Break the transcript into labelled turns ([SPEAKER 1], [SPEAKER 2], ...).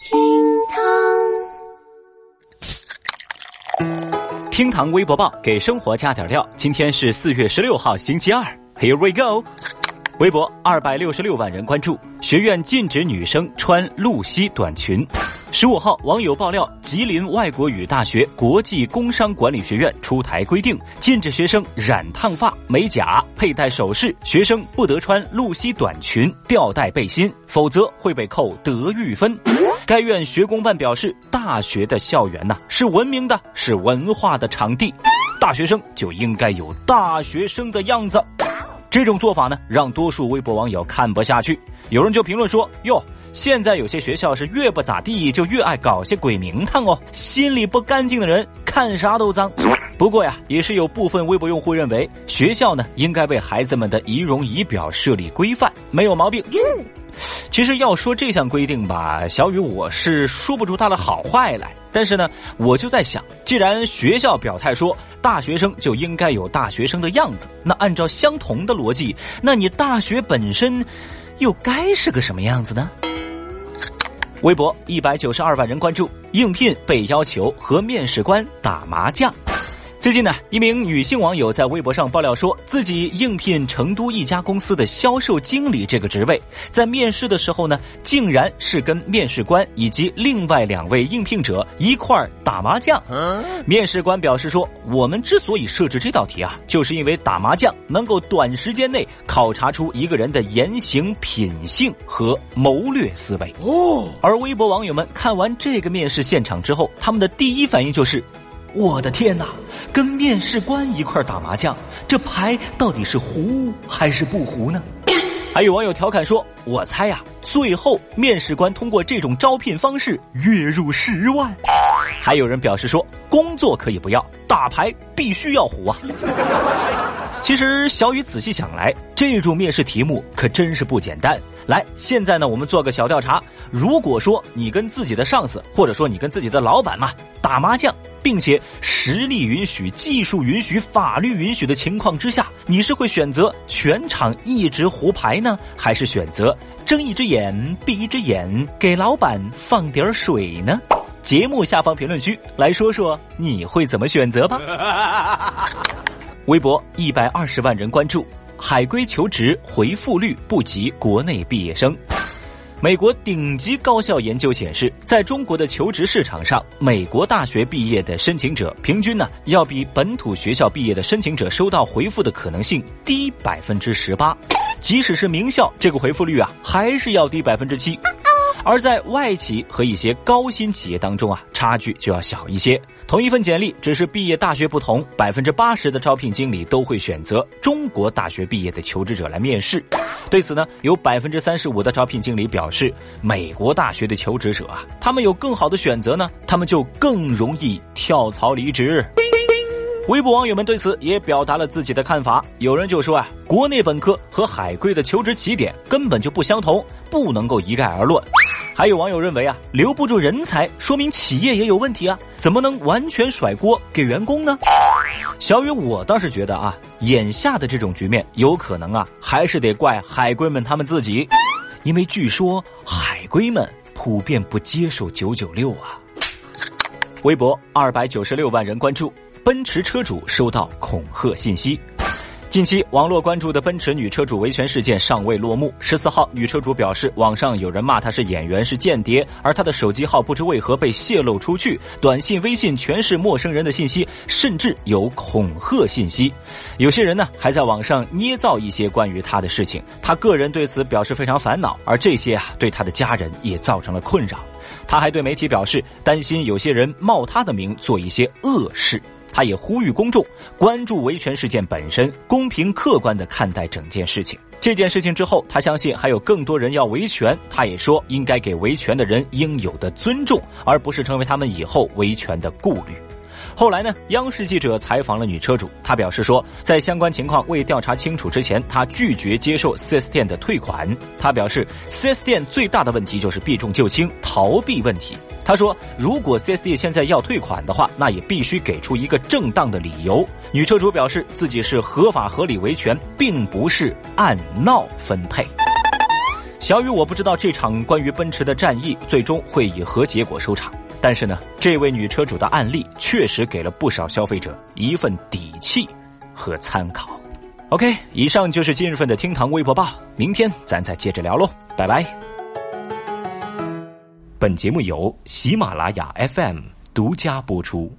[SPEAKER 1] 厅堂，厅堂微博报给生活加点料。今天是四月十六号，星期二。Here we go。微博二百六十六万人关注，学院禁止女生穿露膝短裙。十五号，网友爆料，吉林外国语大学国际工商管理学院出台规定，禁止学生染烫发、美甲、佩戴首饰，学生不得穿露膝短裙、吊带背心，否则会被扣德育分。该院学工办表示，大学的校园呐是文明的，是文化的场地，大学生就应该有大学生的样子。这种做法呢，让多数微博网友看不下去，有人就评论说：“哟。”现在有些学校是越不咋地就越爱搞些鬼名堂哦，心里不干净的人看啥都脏。不过呀，也是有部分微博用户认为学校呢应该为孩子们的仪容仪表设立规范，没有毛病。其实要说这项规定吧，小雨我是说不出它的好坏来。但是呢，我就在想，既然学校表态说大学生就应该有大学生的样子，那按照相同的逻辑，那你大学本身又该是个什么样子呢？微博一百九十二万人关注，应聘被要求和面试官打麻将。最近呢，一名女性网友在微博上爆料说，自己应聘成都一家公司的销售经理这个职位，在面试的时候呢，竟然是跟面试官以及另外两位应聘者一块儿打麻将。面试官表示说，我们之所以设置这道题啊，就是因为打麻将能够短时间内考察出一个人的言行品性和谋略思维。哦，而微博网友们看完这个面试现场之后，他们的第一反应就是。我的天哪，跟面试官一块打麻将，这牌到底是胡还是不胡呢？还有网友调侃说：“我猜呀，最后面试官通过这种招聘方式月入十万。”还有人表示说：“工作可以不要，打牌必须要胡啊！” 其实小雨仔细想来，这种面试题目可真是不简单。来，现在呢，我们做个小调查。如果说你跟自己的上司，或者说你跟自己的老板嘛打麻将，并且实力允许、技术允许、法律允许的情况之下，你是会选择全场一直胡牌呢，还是选择睁一只眼闭一只眼给老板放点水呢？节目下方评论区来说说你会怎么选择吧。微博一百二十万人关注。海归求职回复率不及国内毕业生。美国顶级高校研究显示，在中国的求职市场上，美国大学毕业的申请者平均呢，要比本土学校毕业的申请者收到回复的可能性低百分之十八。即使是名校，这个回复率啊，还是要低百分之七。而在外企和一些高新企业当中啊，差距就要小一些。同一份简历，只是毕业大学不同，百分之八十的招聘经理都会选择中国大学毕业的求职者来面试。对此呢，有百分之三十五的招聘经理表示，美国大学的求职者啊，他们有更好的选择呢，他们就更容易跳槽离职。微博网友们对此也表达了自己的看法，有人就说啊，国内本科和海归的求职起点根本就不相同，不能够一概而论。还有网友认为啊，留不住人才，说明企业也有问题啊，怎么能完全甩锅给员工呢？小雨，我倒是觉得啊，眼下的这种局面有可能啊，还是得怪海归们他们自己，因为据说海归们普遍不接受九九六啊。微博二百九十六万人关注，奔驰车主收到恐吓信息。近期，网络关注的奔驰女车主维权事件尚未落幕。十四号，女车主表示，网上有人骂她是演员、是间谍，而她的手机号不知为何被泄露出去，短信、微信全是陌生人的信息，甚至有恐吓信息。有些人呢，还在网上捏造一些关于她的事情。她个人对此表示非常烦恼，而这些啊，对她的家人也造成了困扰。她还对媒体表示，担心有些人冒她的名做一些恶事。他也呼吁公众关注维权事件本身，公平客观地看待整件事情。这件事情之后，他相信还有更多人要维权。他也说，应该给维权的人应有的尊重，而不是成为他们以后维权的顾虑。后来呢？央视记者采访了女车主，她表示说，在相关情况未调查清楚之前，她拒绝接受 4S 店的退款。她表示，4S 店最大的问题就是避重就轻，逃避问题。他说，如果 CSD 现在要退款的话，那也必须给出一个正当的理由。女车主表示，自己是合法合理维权，并不是按闹分配。小雨，我不知道这场关于奔驰的战役最终会以何结果收场，但是呢，这位女车主的案例确实给了不少消费者一份底气和参考。OK，以上就是今日份的厅堂微博报，明天咱再接着聊喽，拜拜。本节目由喜马拉雅 FM 独家播出。